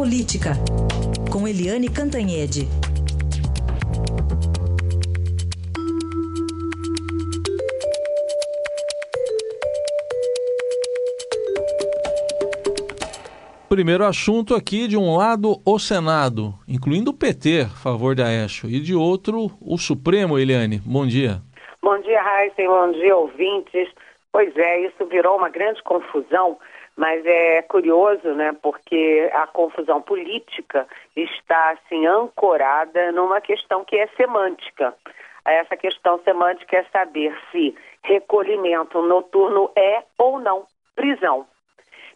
Política, com Eliane Cantanhede. Primeiro assunto aqui, de um lado, o Senado, incluindo o PT, favor de Aécio, e de outro, o Supremo, Eliane. Bom dia. Bom dia, Raíssa, bom dia, ouvintes. Pois é, isso virou uma grande confusão, mas é curioso, né, porque a confusão política está, assim, ancorada numa questão que é semântica. Essa questão semântica é saber se recolhimento noturno é ou não prisão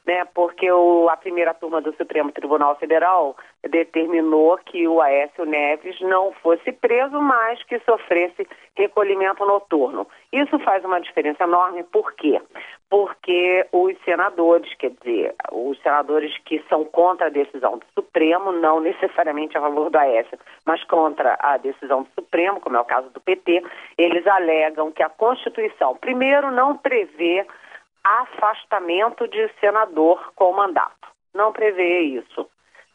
né, porque o, a primeira turma do Supremo Tribunal Federal determinou que o Aécio Neves não fosse preso, mas que sofresse recolhimento noturno. Isso faz uma diferença enorme, por quê? Porque os senadores, quer dizer, os senadores que são contra a decisão do Supremo, não necessariamente a favor do Aécio, mas contra a decisão do Supremo, como é o caso do PT, eles alegam que a Constituição, primeiro, não prevê afastamento de senador com mandato. Não prevê isso.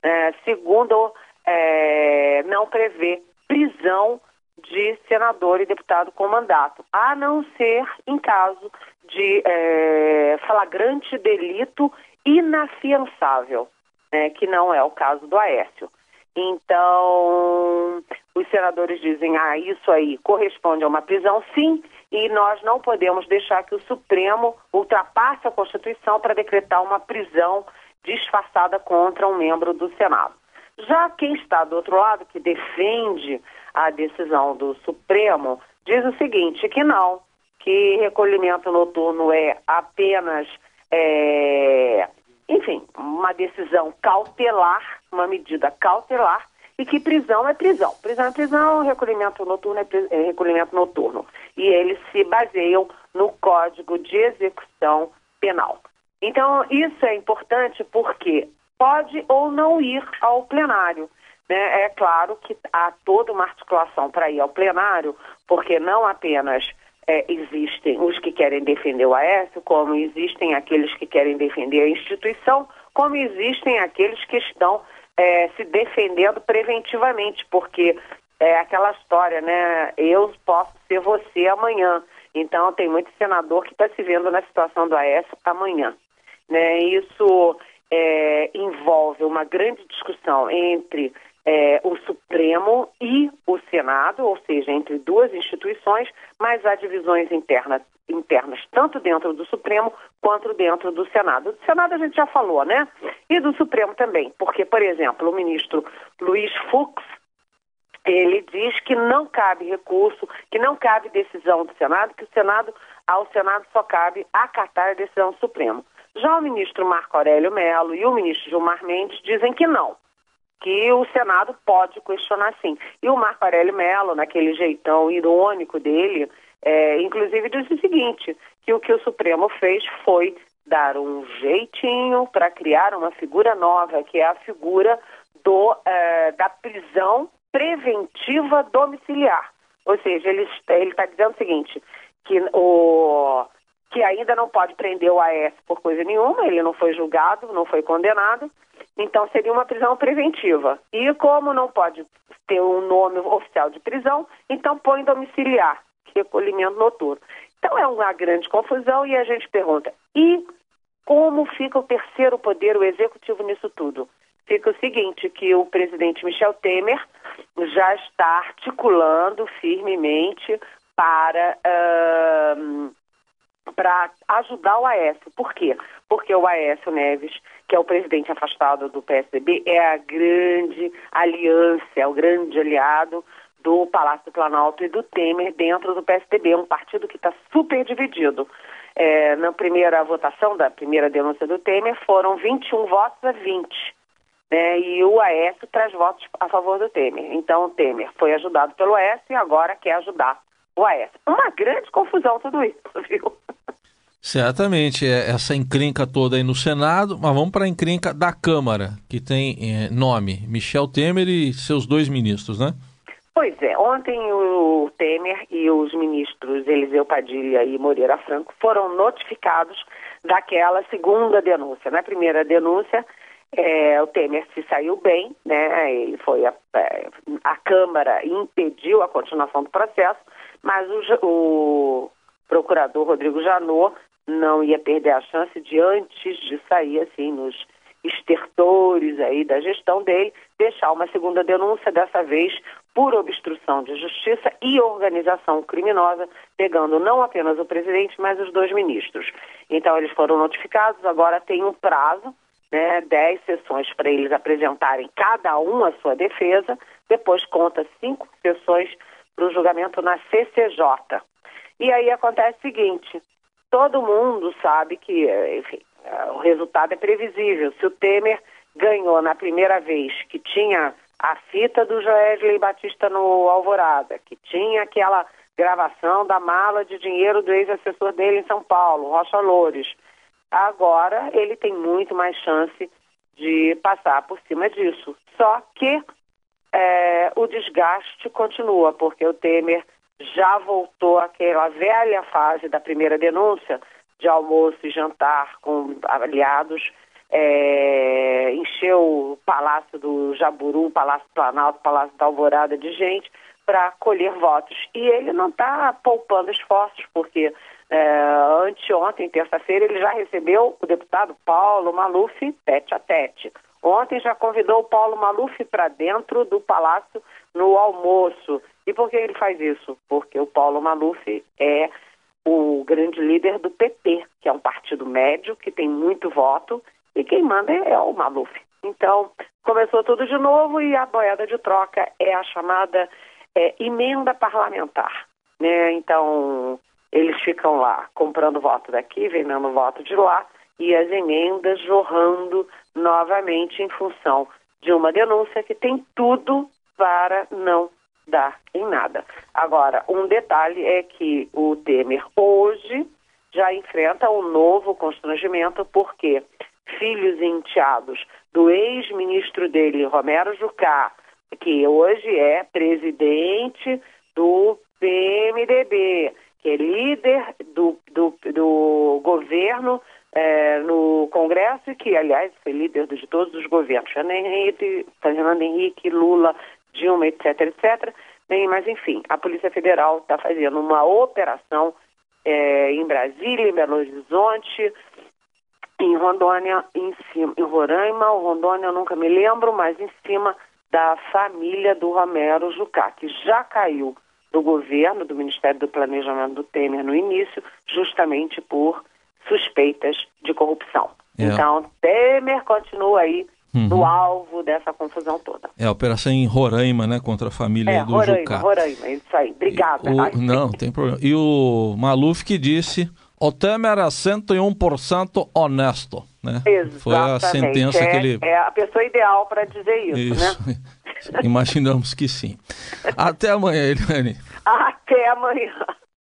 É, segundo, é, não prevê prisão de senador e deputado com mandato, a não ser em caso de é, flagrante delito inafiançável, né, que não é o caso do Aécio. Então, senadores dizem, ah, isso aí corresponde a uma prisão, sim, e nós não podemos deixar que o Supremo ultrapasse a Constituição para decretar uma prisão disfarçada contra um membro do Senado. Já quem está do outro lado, que defende a decisão do Supremo, diz o seguinte, que não, que recolhimento noturno é apenas, é, enfim, uma decisão cautelar, uma medida cautelar, e que prisão é prisão. Prisão é prisão, recolhimento noturno é, é recolhimento noturno. E eles se baseiam no Código de Execução Penal. Então, isso é importante porque pode ou não ir ao plenário. Né? É claro que há toda uma articulação para ir ao plenário, porque não apenas é, existem os que querem defender o Aécio, como existem aqueles que querem defender a instituição, como existem aqueles que estão é, se defendendo preventivamente, porque é aquela história, né? Eu posso ser você amanhã. Então, tem muito senador que está se vendo na situação do Aécio amanhã. Né? Isso é, envolve uma grande discussão entre é, o Supremo e o Senado, ou seja, entre duas instituições, mas há divisões internas internas, tanto dentro do Supremo quanto dentro do Senado. Do Senado a gente já falou, né? E do Supremo também, porque, por exemplo, o ministro Luiz Fux, ele diz que não cabe recurso, que não cabe decisão do Senado, que o Senado, ao Senado só cabe acatar a decisão do Supremo. Já o ministro Marco Aurélio Melo e o ministro Gilmar Mendes dizem que não, que o Senado pode questionar sim. E o Marco Aurélio Melo, naquele jeitão irônico dele, é, inclusive disse o seguinte, que o que o Supremo fez foi dar um jeitinho para criar uma figura nova, que é a figura do, é, da prisão preventiva domiciliar. Ou seja, ele está dizendo o seguinte, que, o, que ainda não pode prender o AS por coisa nenhuma, ele não foi julgado, não foi condenado, então seria uma prisão preventiva. E como não pode ter um nome oficial de prisão, então põe domiciliar recolhimento noturno. Então é uma grande confusão e a gente pergunta: e como fica o terceiro poder, o executivo, nisso tudo? Fica o seguinte, que o presidente Michel Temer já está articulando firmemente para, uh, para ajudar o Aécio. Por quê? Porque o Aécio Neves, que é o presidente afastado do PSDB, é a grande aliança, é o grande aliado do Palácio do Planalto e do Temer dentro do PSDB, um partido que está super dividido. É, na primeira votação da primeira denúncia do Temer foram 21 votos a 20. Né, e o Aécio traz votos a favor do Temer. Então o Temer foi ajudado pelo Aécio e agora quer ajudar o Aécio. Uma grande confusão tudo isso, viu? Certamente, é essa encrenca toda aí no Senado, mas vamos para a encrenca da Câmara, que tem é, nome Michel Temer e seus dois ministros, né? Pois é, ontem o Temer e os ministros Eliseu Padilha e Moreira Franco foram notificados daquela segunda denúncia. Na primeira denúncia, É, o Temer se saiu bem, né? E foi a, é, a Câmara impediu a continuação do processo, mas o, o procurador Rodrigo Janot não ia perder a chance de antes de sair assim nos estertores aí da gestão dele, deixar uma segunda denúncia, dessa vez por obstrução de justiça e organização criminosa, pegando não apenas o presidente, mas os dois ministros. Então, eles foram notificados, agora tem um prazo, né, dez sessões para eles apresentarem cada um a sua defesa, depois conta cinco sessões para o julgamento na CCJ. E aí acontece o seguinte, todo mundo sabe que, enfim, o resultado é previsível. Se o Temer ganhou na primeira vez que tinha a fita do Joesley Batista no Alvorada, que tinha aquela gravação da mala de dinheiro do ex-assessor dele em São Paulo, Rocha Loures. Agora ele tem muito mais chance de passar por cima disso. Só que é, o desgaste continua, porque o Temer já voltou àquela velha fase da primeira denúncia, de almoço e jantar com aliados, é, encheu o Palácio do Jaburu, Palácio Planalto, Palácio da Alvorada de gente para colher votos. E ele não está poupando esforços, porque é, anteontem, terça-feira, ele já recebeu o deputado Paulo Maluf tete a tete. Ontem já convidou o Paulo Maluf para dentro do palácio no almoço. E por que ele faz isso? Porque o Paulo Maluf é o grande líder do PT, que é um partido médio, que tem muito voto, e quem manda é o Maluf. Então, começou tudo de novo e a boiada de troca é a chamada é, emenda parlamentar. Né? Então, eles ficam lá comprando voto daqui, vendendo voto de lá, e as emendas jorrando novamente em função de uma denúncia que tem tudo para não dá em nada. Agora, um detalhe é que o Temer hoje já enfrenta um novo constrangimento, porque filhos enteados do ex-ministro dele, Romero Jucá, que hoje é presidente do PMDB, que é líder do, do, do governo é, no Congresso e que, aliás, foi líder de todos os governos, Fernando Henrique, Lula, Dilma, etc, etc. Bem, mas, enfim, a Polícia Federal está fazendo uma operação é, em Brasília, em Belo Horizonte, em Rondônia, em, cima, em Roraima, ou Rondônia eu nunca me lembro, mas em cima da família do Romero Jucá, que já caiu do governo, do Ministério do Planejamento do Temer no início, justamente por suspeitas de corrupção. É. Então, Temer continua aí uhum. no alvo dessa confusão toda. É a operação em Roraima, né, contra a família é, do Roraima, Jucá. Roraima, isso aí. Obrigada. O, não, tem problema. E o Maluf que disse, o Temer é 101% honesto, né? Exatamente. Foi a sentença é, que ele... É a pessoa ideal para dizer isso, isso. né? Imaginamos que sim. Até amanhã, Eliane. Até amanhã.